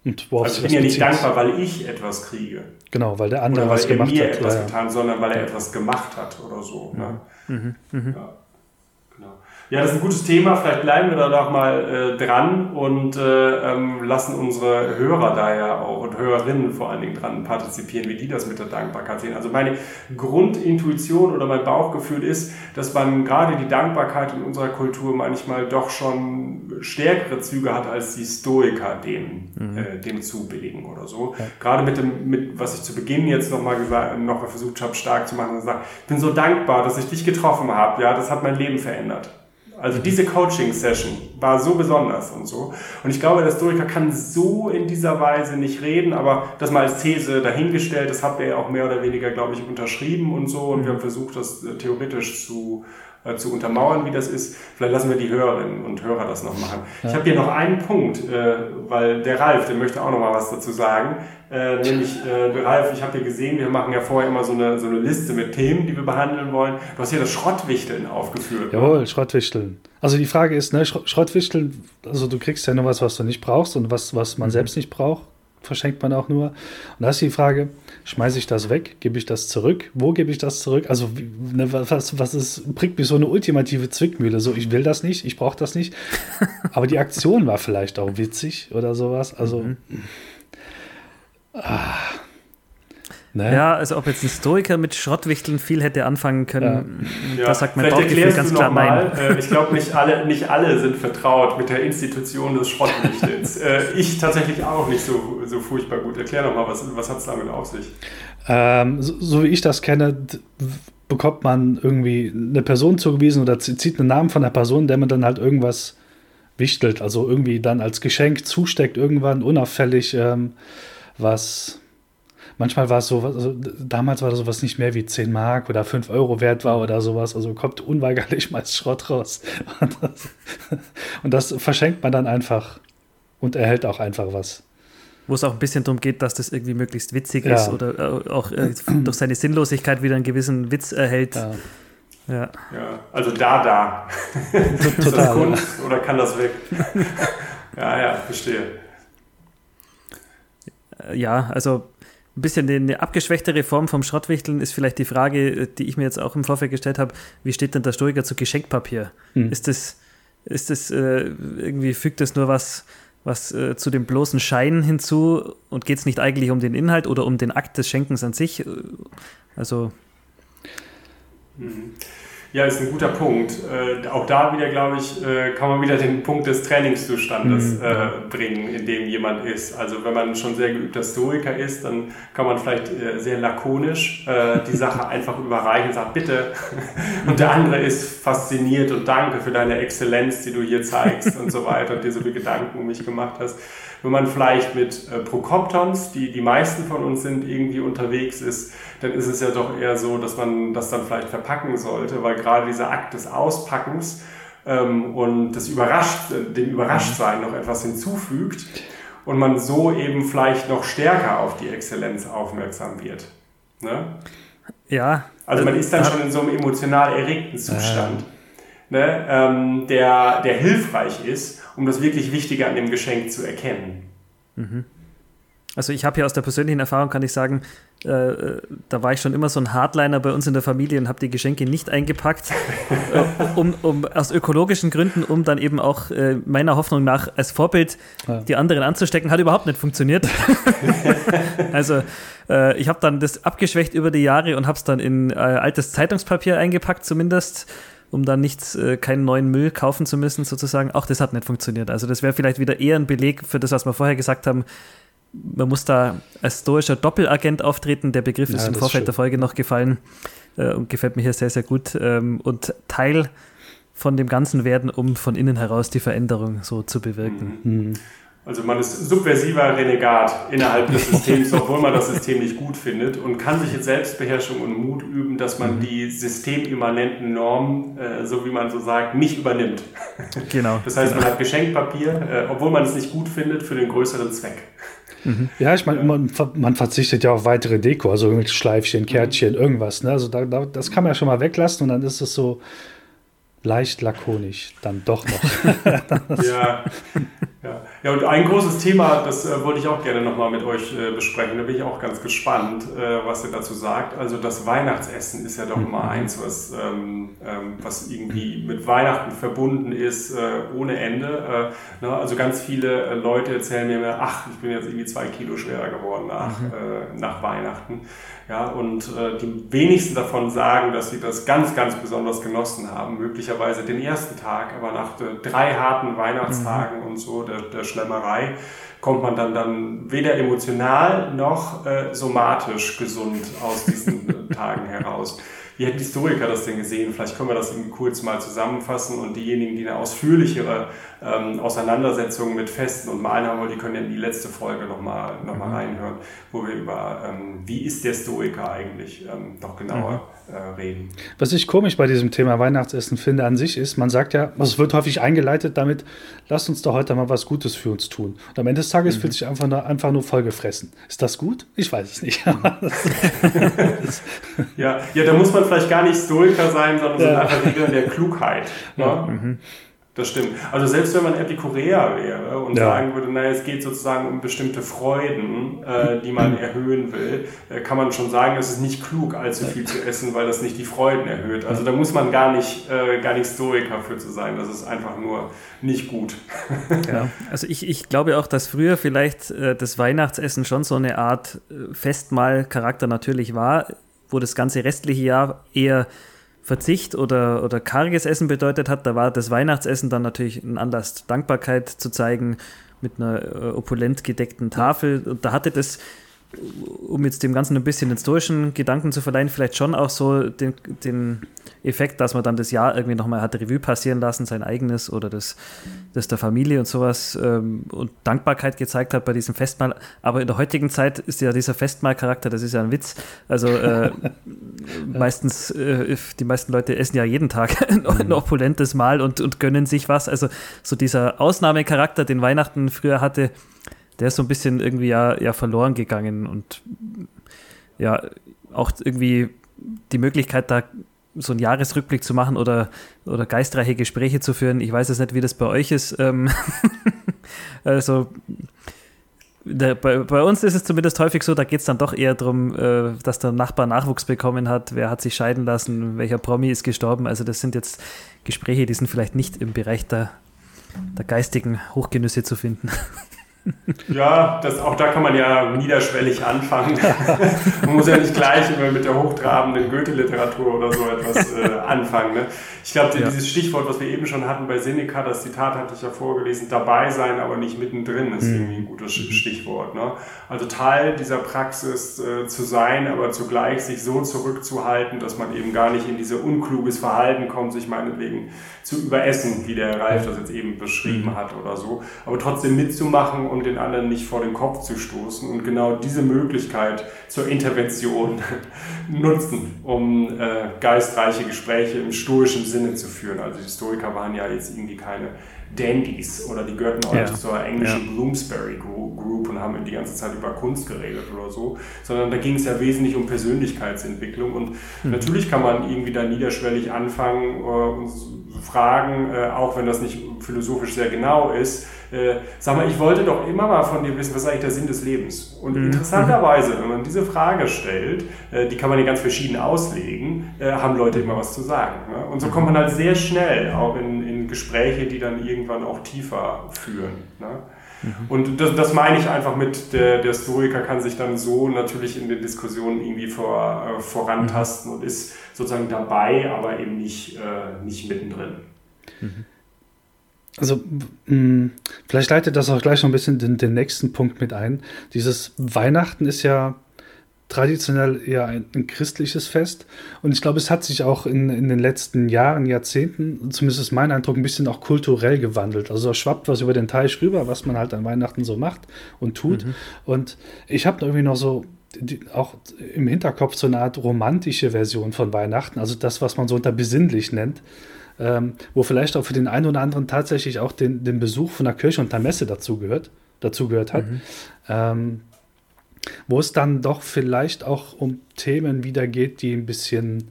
Und also ich bin ja nicht dankbar, weil ich etwas kriege. Genau, weil der andere oder weil was gemacht mir hat. etwas ja, getan, sondern weil er etwas gemacht hat oder so. Ne? Mhm. Mhm. Ja. Ja, das ist ein gutes Thema. Vielleicht bleiben wir da doch mal äh, dran und äh, ähm, lassen unsere Hörer da ja auch und Hörerinnen vor allen Dingen dran partizipieren, wie die das mit der Dankbarkeit sehen. Also meine Grundintuition oder mein Bauchgefühl ist, dass man gerade die Dankbarkeit in unserer Kultur manchmal doch schon stärkere Züge hat, als die Stoiker dem, mhm. äh, dem zubilligen oder so. Ja. Gerade mit dem, mit, was ich zu Beginn jetzt nochmal gesagt, noch versucht habe, stark zu machen, und sagt, ich bin so dankbar, dass ich dich getroffen habe. Ja, das hat mein Leben verändert. Also diese Coaching-Session war so besonders und so. Und ich glaube, der Historiker kann so in dieser Weise nicht reden, aber das mal als These dahingestellt, das hat er ja auch mehr oder weniger, glaube ich, unterschrieben und so. Und wir haben versucht, das äh, theoretisch zu, äh, zu untermauern, wie das ist. Vielleicht lassen wir die Hörerinnen und Hörer das noch machen. Ja. Ich habe hier noch einen Punkt, äh, weil der Ralf, der möchte auch noch mal was dazu sagen. Äh, nämlich, äh, Ralf, ich habe ja gesehen, wir machen ja vorher immer so eine, so eine Liste mit Themen, die wir behandeln wollen. Du hast hier das Schrottwichteln aufgeführt. Jawohl, Schrottwichteln. Also die Frage ist, ne, Schrottwichteln, also du kriegst ja nur was, was du nicht brauchst und was, was man mhm. selbst nicht braucht, verschenkt man auch nur. Und da ist die Frage, schmeiße ich das weg, gebe ich das zurück, wo gebe ich das zurück? Also ne, was, was ist, bringt mich so eine ultimative Zwickmühle, so ich will das nicht, ich brauche das nicht. <laughs> Aber die Aktion war vielleicht auch witzig oder sowas. Also mhm. Ah. Ne? Ja, also ob jetzt ein Stoiker mit Schrottwichteln viel hätte anfangen können, ja. das sagt mein Bauchgefühl ganz klar nein. Äh, ich glaube, nicht alle, nicht alle sind vertraut mit der Institution des Schrottwichtels. <laughs> äh, ich tatsächlich auch nicht so, so furchtbar gut. Erklär doch mal, was, was hat es damit auf sich? Ähm, so, so, wie ich das kenne, bekommt man irgendwie eine Person zugewiesen oder zieht einen Namen von der Person, der man dann halt irgendwas wichtelt, also irgendwie dann als Geschenk zusteckt, irgendwann unauffällig. Ähm, was manchmal war es so, also damals war das sowas nicht mehr wie 10 Mark oder 5 Euro wert war oder sowas. Also kommt unweigerlich <laughs> mal Schrott raus. Und das, und das, verschenkt man dann einfach und erhält auch einfach was. Wo es auch ein bisschen darum geht, dass das irgendwie möglichst witzig ja. ist oder äh, auch äh, durch seine Sinnlosigkeit wieder einen gewissen Witz erhält. Ja. Ja. ja also da, da. <laughs> ist das Kunst oder kann das weg? <laughs> ja, ja, verstehe. Ja, also ein bisschen eine abgeschwächtere Form vom Schrottwichteln ist vielleicht die Frage, äh, die ich mir jetzt auch im Vorfeld gestellt habe, wie steht denn der Stoiker zu Geschenkpapier? Hm. Ist das, ist das äh, irgendwie, fügt das nur was, was äh, zu dem bloßen Schein hinzu und geht es nicht eigentlich um den Inhalt oder um den Akt des Schenkens an sich? Also. Mhm. Ja, ist ein guter Punkt. Äh, auch da wieder, glaube ich, äh, kann man wieder den Punkt des Trainingszustandes mhm. äh, bringen, in dem jemand ist. Also wenn man schon sehr geübter Stoiker ist, dann kann man vielleicht äh, sehr lakonisch äh, die <laughs> Sache einfach überreichen und sagt, bitte. <laughs> Und der andere ist fasziniert und danke für deine Exzellenz, die du hier zeigst und so weiter und dir so viele Gedanken um mich gemacht hast. Wenn man vielleicht mit äh, Prokoptons, die die meisten von uns sind, irgendwie unterwegs ist, dann ist es ja doch eher so, dass man das dann vielleicht verpacken sollte, weil gerade dieser Akt des Auspackens ähm, und das Überrascht, dem Überraschtsein noch etwas hinzufügt und man so eben vielleicht noch stärker auf die Exzellenz aufmerksam wird. Ne? Ja. Also man ist dann schon in so einem emotional erregten Zustand, äh. Ne, ähm, der, der hilfreich ist, um das wirklich Wichtige an dem Geschenk zu erkennen. Mhm. Also ich habe hier aus der persönlichen Erfahrung, kann ich sagen, äh, äh, da war ich schon immer so ein Hardliner bei uns in der Familie und habe die Geschenke nicht eingepackt, äh, <laughs> um, um, aus ökologischen Gründen, um dann eben auch äh, meiner Hoffnung nach als Vorbild ja. die anderen anzustecken, hat überhaupt nicht funktioniert. <laughs> also äh, ich habe dann das abgeschwächt über die Jahre und habe es dann in äh, altes Zeitungspapier eingepackt zumindest um dann nichts, äh, keinen neuen Müll kaufen zu müssen, sozusagen. Auch das hat nicht funktioniert. Also das wäre vielleicht wieder eher ein Beleg für das, was wir vorher gesagt haben man muss da als stoischer Doppelagent auftreten. Der Begriff ja, ist im Vorfeld ist der Folge noch gefallen äh, und gefällt mir hier sehr, sehr gut. Ähm, und Teil von dem Ganzen werden, um von innen heraus die Veränderung so zu bewirken. Mhm. Also man ist subversiver Renegat innerhalb des Systems, <laughs> obwohl man das System nicht gut findet und kann sich jetzt Selbstbeherrschung und Mut üben, dass man mhm. die systemimmanenten Normen, äh, so wie man so sagt, nicht übernimmt. Genau. Das heißt, genau. man hat Geschenkpapier, äh, obwohl man es nicht gut findet, für den größeren Zweck. Mhm. Ja, ich meine, man, man, verzichtet ja auf weitere Deko, also Schleifchen. Kärtchen, irgendwas. Ne? Also da, da, das kann man ja schon mal weglassen und dann ist es so leicht lakonisch, dann doch noch. <laughs> ja, ja. Ja, und ein großes Thema, das äh, wollte ich auch gerne nochmal mit euch äh, besprechen. Da bin ich auch ganz gespannt, äh, was ihr dazu sagt. Also das Weihnachtsessen ist ja doch immer mhm. eins, was, ähm, ähm, was irgendwie mit Weihnachten verbunden ist, äh, ohne Ende. Äh, ne? Also ganz viele äh, Leute erzählen mir immer, ach, ich bin jetzt irgendwie zwei Kilo schwerer geworden nach, mhm. nach Weihnachten. Ja, und äh, die wenigsten davon sagen, dass sie das ganz, ganz besonders genossen haben. Möglicherweise den ersten Tag, aber nach äh, drei harten Weihnachtstagen mhm. und so, der, der Schlemmerei, kommt man dann, dann weder emotional noch äh, somatisch gesund aus diesen <laughs> Tagen heraus. Wie hätten Historiker das denn gesehen? Vielleicht können wir das irgendwie kurz mal zusammenfassen und diejenigen, die eine ausführlichere ähm, Auseinandersetzung mit Festen und Malen haben wollen, die können in die letzte Folge nochmal noch mal mhm. reinhören, wo wir über, ähm, wie ist der Stoiker eigentlich, ähm, noch genauer mhm äh, reden. Was ich komisch bei diesem Thema Weihnachtsessen finde an sich ist, man sagt ja, es wird häufig eingeleitet damit, lasst uns doch heute mal was Gutes für uns tun. Und am Ende des Tages mhm. fühlt sich einfach nur, einfach nur vollgefressen. Ist das gut? Ich weiß es nicht. <laughs> ja, ja, da muss man vielleicht gar nicht Stoiker sein, sondern ja. einfach Regeln der Klugheit. Ne? Ja. Mhm. Das stimmt. Also selbst wenn man Epikureer wäre und ja. sagen würde, naja, es geht sozusagen um bestimmte Freuden, äh, die man erhöhen will, äh, kann man schon sagen, es ist nicht klug, allzu viel zu essen, weil das nicht die Freuden erhöht. Also da muss man gar nicht, äh, gar nicht Stoiker für zu sein. Das ist einfach nur nicht gut. <laughs> ja, also ich, ich glaube auch, dass früher vielleicht äh, das Weihnachtsessen schon so eine Art äh, Festmahlcharakter natürlich war, wo das ganze restliche Jahr eher Verzicht oder, oder karges Essen bedeutet hat. Da war das Weihnachtsessen dann natürlich ein Anlass, Dankbarkeit zu zeigen mit einer äh, opulent gedeckten Tafel. Und da hatte das um jetzt dem Ganzen ein bisschen den historischen Gedanken zu verleihen, vielleicht schon auch so den, den Effekt, dass man dann das Jahr irgendwie nochmal hat Revue passieren lassen, sein eigenes oder das, das der Familie und sowas ähm, und Dankbarkeit gezeigt hat bei diesem Festmahl. Aber in der heutigen Zeit ist ja dieser Festmahlcharakter, das ist ja ein Witz. Also äh, <laughs> meistens, äh, die meisten Leute essen ja jeden Tag <laughs> ein, ein opulentes Mahl und, und gönnen sich was. Also so dieser Ausnahmecharakter, den Weihnachten früher hatte, der ist so ein bisschen irgendwie ja, ja verloren gegangen und ja, auch irgendwie die Möglichkeit, da so einen Jahresrückblick zu machen oder, oder geistreiche Gespräche zu führen. Ich weiß jetzt nicht, wie das bei euch ist. Ähm <laughs> also der, bei, bei, uns ist es zumindest häufig so, da geht es dann doch eher darum, äh, dass der Nachbar Nachwuchs bekommen hat, wer hat sich scheiden lassen, welcher Promi ist gestorben. Also das sind jetzt Gespräche, die sind vielleicht nicht im Bereich der, der geistigen Hochgenüsse zu finden. <laughs> <laughs> Ja, das, auch da kann man ja niederschwellig anfangen. <laughs> man muss ja nicht gleich immer mit der hochtrabenden Goethe-Literatur oder so etwas äh, <laughs> anfangen. Ne? Ich glaube, ja. dieses Stichwort, was wir eben schon hatten bei Seneca, das Zitat hatte ich ja vorgelesen, dabei sein, aber nicht mittendrin, ist mhm. irgendwie ein gutes. Stichwort. Ne? Also Teil dieser Praxis äh, zu sein, aber zugleich sich so zurückzuhalten, dass man eben gar nicht in diese unkluges Verhalten kommt, sich meinetwegen zu überessen, wie der Ralf das jetzt eben beschrieben mhm. hat oder so, aber trotzdem mitzumachen und den anderen nicht vor den Kopf zu stoßen und genau diese Möglichkeit zur Intervention <laughs> nutzen, um äh, geistreiche Gespräche im stoischen Sinne zu führen. Also die Historiker waren ja jetzt irgendwie keine Dandies oder die gehörten auch ja. nicht zur englischen ja. Bloomsbury Group und haben die ganze Zeit über Kunst geredet oder so, sondern da ging es ja wesentlich um Persönlichkeitsentwicklung und mhm. natürlich kann man irgendwie da niederschwellig anfangen äh, und fragen, äh, auch wenn das nicht philosophisch sehr genau ist, äh, sag mal, ich wollte doch immer mal von dir wissen, was ist eigentlich der Sinn des Lebens? Und mhm. interessanterweise, wenn man diese Frage stellt, äh, die kann man ja ganz verschieden auslegen, äh, haben Leute immer was zu sagen. Ne? Und so kommt man halt sehr schnell auch in, in Gespräche, die dann irgendwann auch tiefer führen. Ne? Mhm. Und das, das, meine ich einfach mit, der, der Historiker kann sich dann so natürlich in den Diskussionen irgendwie vor, äh, vorantasten und ist sozusagen dabei, aber eben nicht, äh, nicht mittendrin. Mhm. Also mh, vielleicht leitet das auch gleich noch ein bisschen den, den, nächsten Punkt mit ein. Dieses Weihnachten ist ja traditionell eher ein, ein christliches Fest und ich glaube, es hat sich auch in, in den letzten Jahren, Jahrzehnten, zumindest ist mein Eindruck, ein bisschen auch kulturell gewandelt. Also schwappt was über den Teich rüber, was man halt an Weihnachten so macht und tut. Mhm. Und ich habe irgendwie noch so die, auch im Hinterkopf so eine Art romantische Version von Weihnachten, also das, was man so unter besinnlich nennt ähm, wo vielleicht auch für den einen oder anderen tatsächlich auch den, den Besuch von der Kirche und der Messe dazu gehört, dazu gehört hat. Mhm. Ähm, wo es dann doch vielleicht auch um Themen wieder geht, die ein bisschen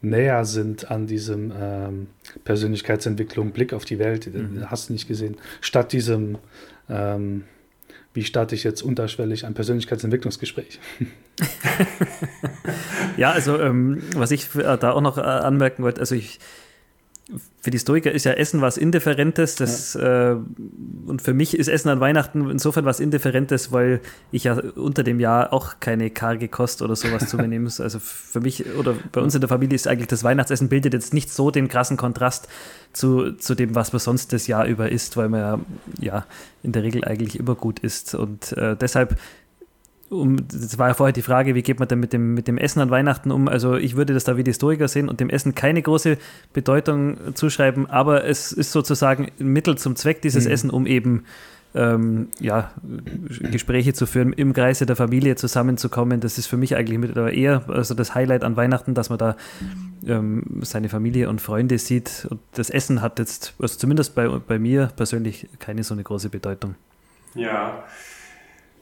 näher sind an diesem ähm, Persönlichkeitsentwicklung, Blick auf die Welt, mhm. hast du nicht gesehen, statt diesem, ähm, wie starte ich jetzt unterschwellig ein Persönlichkeitsentwicklungsgespräch? <laughs> ja, also ähm, was ich da auch noch äh, anmerken wollte, also ich für die Stoiker ist ja Essen was Indifferentes. Das, ja. äh, und für mich ist Essen an Weihnachten insofern was Indifferentes, weil ich ja unter dem Jahr auch keine karge Kost oder sowas zu mir nehme. Also für mich oder bei uns in der Familie ist eigentlich das Weihnachtsessen bildet jetzt nicht so den krassen Kontrast zu, zu dem, was man sonst das Jahr über isst, weil man ja, ja in der Regel eigentlich immer gut isst. Und äh, deshalb um, das war ja vorher die Frage, wie geht man denn mit dem, mit dem Essen an Weihnachten um? Also ich würde das da wie die Historiker sehen und dem Essen keine große Bedeutung zuschreiben, aber es ist sozusagen ein Mittel zum Zweck dieses mhm. Essen, um eben ähm, ja, Gespräche zu führen, im Kreise der Familie zusammenzukommen. Das ist für mich eigentlich mit, aber eher also das Highlight an Weihnachten, dass man da ähm, seine Familie und Freunde sieht. Und das Essen hat jetzt, also zumindest bei, bei mir persönlich, keine so eine große Bedeutung. Ja,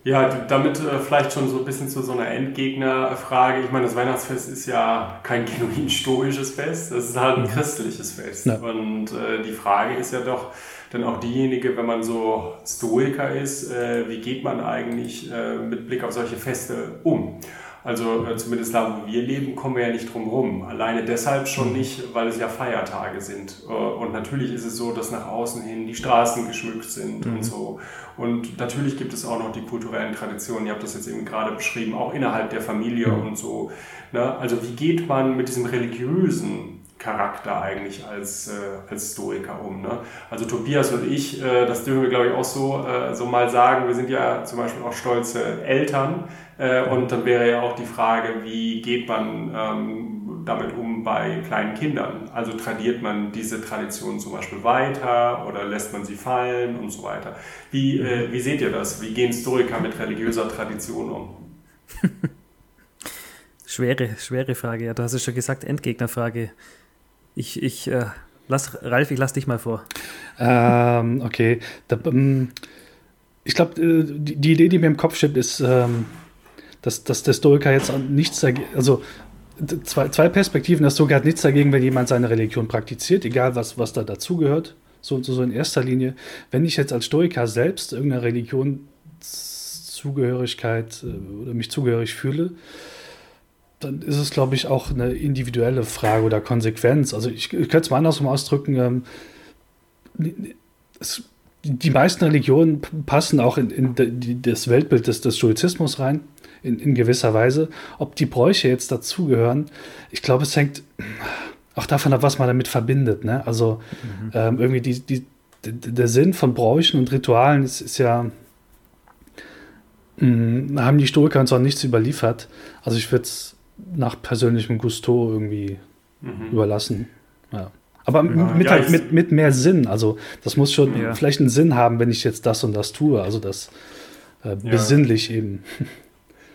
ja, damit äh, vielleicht schon so ein bisschen zu so einer Endgegnerfrage. Ich meine, das Weihnachtsfest ist ja kein <laughs> genuin stoisches Fest, es ist halt ein mhm. christliches Fest. Ja. Und äh, die Frage ist ja doch dann auch diejenige, wenn man so Stoiker ist, äh, wie geht man eigentlich äh, mit Blick auf solche Feste um? Also äh, zumindest da, wo wir leben, kommen wir ja nicht drum rum. Alleine deshalb schon mhm. nicht, weil es ja Feiertage sind. Äh, und natürlich ist es so, dass nach außen hin die Straßen geschmückt sind mhm. und so. Und natürlich gibt es auch noch die kulturellen Traditionen, ihr habt das jetzt eben gerade beschrieben, auch innerhalb der Familie mhm. und so. Ne? Also wie geht man mit diesem religiösen Charakter eigentlich als, äh, als Stoiker um. Ne? Also Tobias und ich, äh, das dürfen wir glaube ich auch so, äh, so mal sagen, wir sind ja zum Beispiel auch stolze Eltern äh, und dann wäre ja auch die Frage, wie geht man ähm, damit um bei kleinen Kindern? Also tradiert man diese Tradition zum Beispiel weiter oder lässt man sie fallen und so weiter. Wie, äh, wie seht ihr das? Wie gehen Stoiker mit religiöser Tradition um? <laughs> schwere, schwere Frage. Ja, du hast es schon gesagt, Endgegnerfrage. Ich, ich äh, lass, Ralf, ich lass dich mal vor. Ähm, okay. Da, ähm, ich glaube, äh, die, die, Idee, die mir im Kopf steht, ist, ähm, dass, dass der Stoiker jetzt nichts dagegen, also zwei, zwei Perspektiven. Der Stoiker hat nichts dagegen, wenn jemand seine Religion praktiziert, egal was, was da dazugehört. So, so in erster Linie. Wenn ich jetzt als Stoiker selbst irgendeiner Religionszugehörigkeit äh, oder mich zugehörig fühle, dann ist es, glaube ich, auch eine individuelle Frage oder Konsequenz. Also ich, ich könnte es mal andersrum ausdrücken. Ähm, es, die meisten Religionen passen auch in, in die, das Weltbild des, des Stoizismus rein, in, in, gewisser Weise. Ob die Bräuche jetzt dazugehören, ich glaube, es hängt auch davon ab, was man damit verbindet. Ne? Also mhm. ähm, irgendwie die, die, der Sinn von Bräuchen und Ritualen ist, ist ja, mh, hm, haben die Stoiker uns auch nichts überliefert. Also ich würde es nach persönlichem Gusto irgendwie mhm. überlassen. Ja. Aber ja, mit, ja, halt, mit, mit mehr Sinn. Also das muss schon vielleicht einen Sinn haben, wenn ich jetzt das und das tue. Also das äh, besinnlich eben.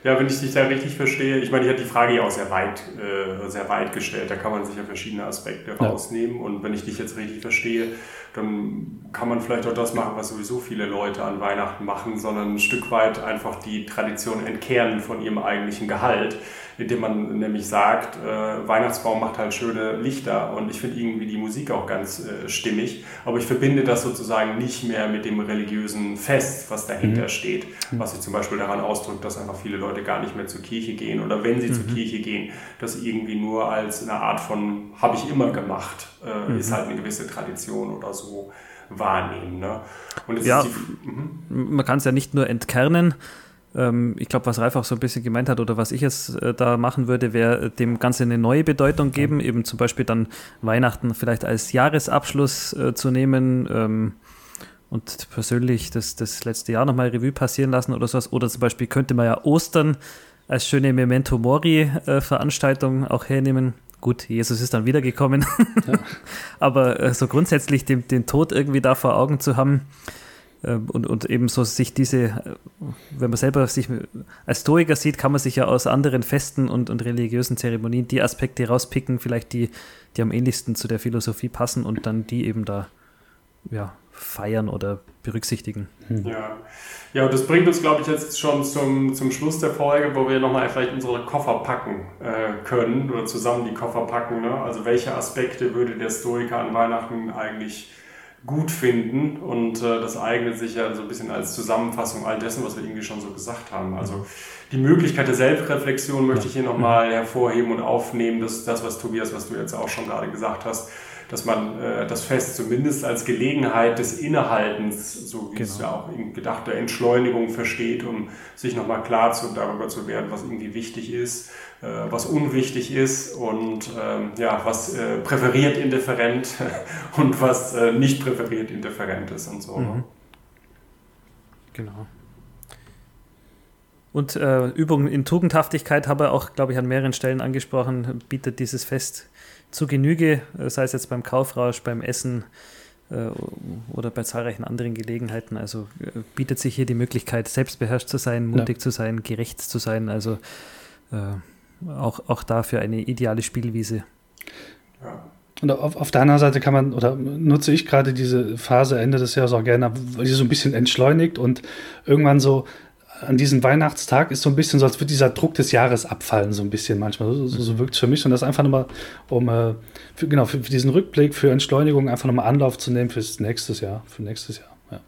Ja, wenn ich dich da richtig verstehe, ich meine, ich habe die Frage ja auch sehr weit, äh, sehr weit gestellt, da kann man sich ja verschiedene Aspekte ja. rausnehmen und wenn ich dich jetzt richtig verstehe, dann kann man vielleicht auch das machen, was sowieso viele Leute an Weihnachten machen, sondern ein Stück weit einfach die Tradition entkehren von ihrem eigentlichen Gehalt indem man nämlich sagt, äh, Weihnachtsbaum macht halt schöne Lichter und ich finde irgendwie die Musik auch ganz äh, stimmig, aber ich verbinde das sozusagen nicht mehr mit dem religiösen Fest, was dahinter mhm. steht, was sich zum Beispiel daran ausdrückt, dass einfach viele Leute gar nicht mehr zur Kirche gehen oder wenn sie mhm. zur Kirche gehen, das irgendwie nur als eine Art von habe ich immer gemacht, äh, mhm. ist halt eine gewisse Tradition oder so wahrnehmen. Ne? ja, die, mhm. man kann es ja nicht nur entkernen, ähm, ich glaube, was Ralf auch so ein bisschen gemeint hat oder was ich jetzt äh, da machen würde, wäre dem Ganze eine neue Bedeutung geben, eben zum Beispiel dann Weihnachten vielleicht als Jahresabschluss äh, zu nehmen ähm, und persönlich das, das letzte Jahr nochmal Revue passieren lassen oder sowas. Oder zum Beispiel könnte man ja Ostern als schöne Memento Mori-Veranstaltung äh, auch hernehmen. Gut, Jesus ist dann wiedergekommen. Ja. <laughs> Aber äh, so grundsätzlich den, den Tod irgendwie da vor Augen zu haben, und, und eben so sich diese, äh, wenn man selber sich als Stoiker sieht, kann man sich ja aus anderen Festen und, und religiösen Zeremonien die Aspekte rauspicken, vielleicht die, die am ähnlichsten zu der Philosophie passen und dann die eben da ja, feiern oder berücksichtigen. Hm. Ja. ja, und das bringt uns, glaube ich, jetzt schon zum, zum Schluss der Folge, wo wir nochmal vielleicht unsere Koffer packen äh, können oder zusammen die Koffer packen. Ne? Also welche Aspekte würde der Stoiker an Weihnachten eigentlich gut finden? Und äh, das eignet sich ja so ein bisschen als Zusammenfassung all dessen, was wir irgendwie schon so gesagt haben. Also die Möglichkeit der Selbstreflexion möchte ich hier nochmal hervorheben und aufnehmen. Das, das, was Tobias, was du jetzt auch schon gerade gesagt hast, dass man äh, das Fest zumindest als Gelegenheit des Innehaltens, so wie genau. es ja auch in gedachter Entschleunigung versteht, um sich nochmal klar zu, darüber zu werden, was irgendwie wichtig ist, was unwichtig ist und ähm, ja, was äh, präferiert indifferent <laughs> und was äh, nicht präferiert indifferent ist und so. Ne? Mhm. Genau. Und äh, Übungen in Tugendhaftigkeit habe er auch, glaube ich, an mehreren Stellen angesprochen, bietet dieses Fest zu Genüge, äh, sei es jetzt beim Kaufrausch, beim Essen äh, oder bei zahlreichen anderen Gelegenheiten. Also äh, bietet sich hier die Möglichkeit, selbstbeherrscht zu sein, mutig ja. zu sein, gerecht zu sein. Also äh, auch, auch dafür eine ideale Spielwiese. Ja. Und auf, auf der anderen Seite kann man, oder nutze ich gerade diese Phase Ende des Jahres auch gerne, weil sie so ein bisschen entschleunigt und irgendwann so an diesem Weihnachtstag ist so ein bisschen so, als würde dieser Druck des Jahres abfallen, so ein bisschen manchmal. So, so, so wirkt es für mich. Und das einfach nochmal, um äh, für, genau, für, für, diesen Rückblick, für Entschleunigung einfach nochmal Anlauf zu nehmen fürs nächstes Jahr. Für nächstes Jahr. Ja,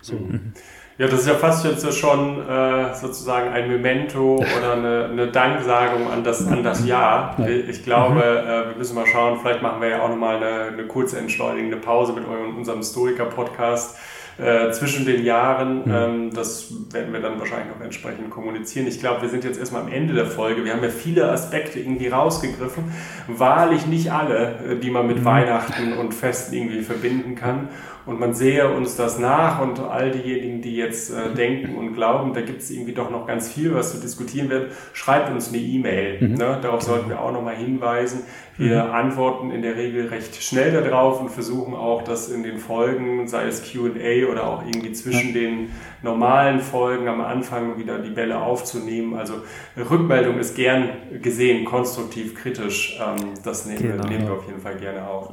so. Mhm. Ja das ist ja fast jetzt schon äh, sozusagen ein Memento oder eine, eine, Danksagung an das, an das Jahr. Ja. Ich glaube, mhm. äh, wir müssen mal schauen, vielleicht machen wir ja auch nochmal eine, eine kurze entschleunigende Pause mit eurem, unserem Historiker-Podcast äh, zwischen den Jahren. Mhm. Ähm, das werden wir dann wahrscheinlich noch entsprechend kommunizieren. Ich glaube, wir sind jetzt erstmal am Ende der Folge. Wir haben ja viele Aspekte irgendwie rausgegriffen. Wahrlich nicht alle, äh, die man mit mhm. Weihnachten und Festen irgendwie verbinden kann und man sehe uns das nach und all diejenigen, die jetzt äh, denken und glauben, da gibt es irgendwie doch noch ganz viel, was zu diskutieren wird, schreibt uns eine E-Mail. Mhm. Ne? Darauf sollten wir auch nochmal hinweisen. Wir mhm. antworten in der Regel recht schnell darauf und versuchen auch, das in den Folgen, sei es QA oder auch irgendwie zwischen den normalen Folgen am Anfang wieder die Bälle aufzunehmen. Also Rückmeldung ist gern gesehen, konstruktiv, kritisch. Ähm, das nehmen, genau. wir, nehmen, wir, auf jeden Fall gerne auf.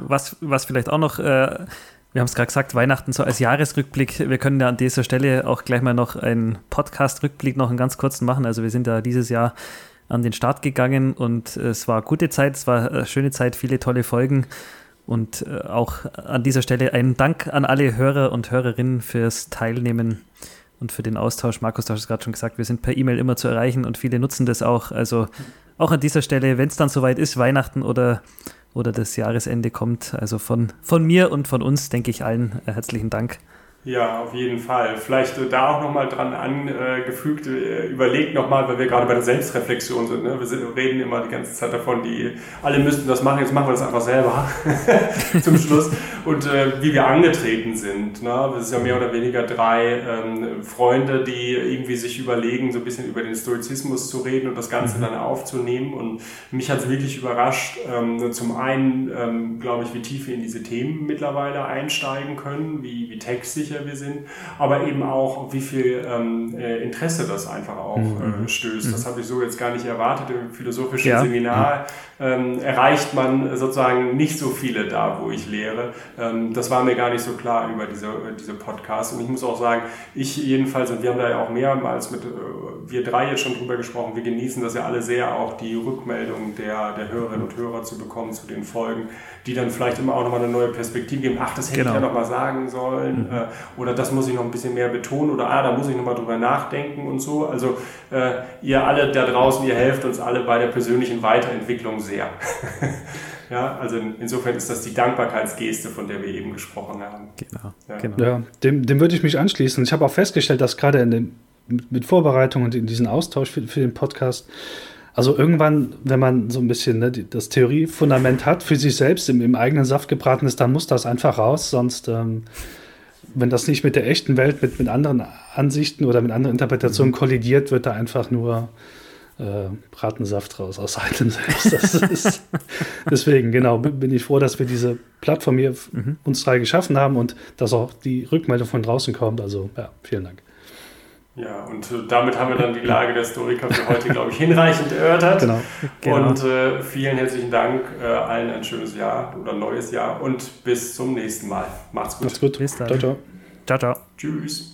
Was, was vielleicht auch noch äh, wir haben es gerade gesagt, Weihnachten so als Jahresrückblick. Wir können ja an dieser Stelle auch gleich mal noch einen Podcast-Rückblick noch einen ganz kurzen machen. Also wir sind ja dieses Jahr an den Start gegangen und es war gute Zeit, es war eine schöne Zeit, viele tolle Folgen. Und äh, auch an dieser Stelle ein Dank an alle Hörer und Hörerinnen fürs Teilnehmen und für den Austausch. Markus, du hast es gerade schon gesagt, wir sind per E-Mail immer zu erreichen und viele nutzen das auch. Also auch an dieser Stelle, wenn es dann soweit ist, Weihnachten oder oder das Jahresende kommt. Also von, von mir und von uns, denke ich allen, äh, herzlichen Dank. Ja, auf jeden Fall. Vielleicht äh, da auch nochmal dran angefügt, äh, überlegt nochmal, weil wir gerade bei der Selbstreflexion sind. Ne? Wir sind, reden immer die ganze Zeit davon, die alle müssten das machen, jetzt machen wir das einfach selber <laughs> zum Schluss. Und äh, wie wir angetreten sind. Ne? Wir sind ja mehr oder weniger drei ähm, Freunde, die irgendwie sich überlegen, so ein bisschen über den Stoizismus zu reden und das Ganze mhm. dann aufzunehmen. Und mich hat es wirklich überrascht, ähm, zum einen, ähm, glaube ich, wie tief wir in diese Themen mittlerweile einsteigen können, wie, wie textsicher sicher wir sind, aber eben auch, wie viel ähm, äh, Interesse das einfach auch mhm. äh, stößt. Das mhm. habe ich so jetzt gar nicht erwartet. Im philosophischen ja. Seminar ähm, erreicht man sozusagen nicht so viele da, wo ich lehre. Ähm, das war mir gar nicht so klar über diese, diese Podcasts. Und ich muss auch sagen, ich jedenfalls, und wir haben da ja auch mehrmals mit, äh, wir drei jetzt schon drüber gesprochen, wir genießen das ja alle sehr, auch die Rückmeldung der, der Hörerinnen und Hörer zu bekommen zu den Folgen, die dann vielleicht immer auch nochmal eine neue Perspektive geben. Ach, das hätte genau. ich ja nochmal sagen sollen. Mhm. Oder das muss ich noch ein bisschen mehr betonen. Oder ah, da muss ich nochmal drüber nachdenken und so. Also äh, ihr alle da draußen, ihr helft uns alle bei der persönlichen Weiterentwicklung sehr. <laughs> ja, also insofern ist das die Dankbarkeitsgeste, von der wir eben gesprochen haben. Genau. Ja, genau. ja dem, dem würde ich mich anschließen. Ich habe auch festgestellt, dass gerade in dem, mit Vorbereitung und in diesem Austausch für, für den Podcast, also irgendwann, wenn man so ein bisschen ne, das Theoriefundament hat, für sich selbst im, im, eigenen Saft gebraten ist, dann muss das einfach raus, sonst, ähm, wenn das nicht mit der echten Welt, mit, mit anderen Ansichten oder mit anderen Interpretationen mhm. kollidiert, wird da einfach nur äh, Bratensaft raus aus einem selbst. Ist, <laughs> deswegen, genau, bin ich froh, dass wir diese Plattform hier mhm. uns drei geschaffen haben und dass auch die Rückmeldung von draußen kommt. Also, ja, vielen Dank. Ja, und äh, damit haben wir dann die Lage der Historiker für heute, glaube ich, hinreichend erörtert. Genau. genau. Und äh, vielen herzlichen Dank, äh, allen ein schönes Jahr oder neues Jahr und bis zum nächsten Mal. Macht's gut. Macht's gut. Bis dann. Ciao, ciao. Ciao, ciao. Tschüss.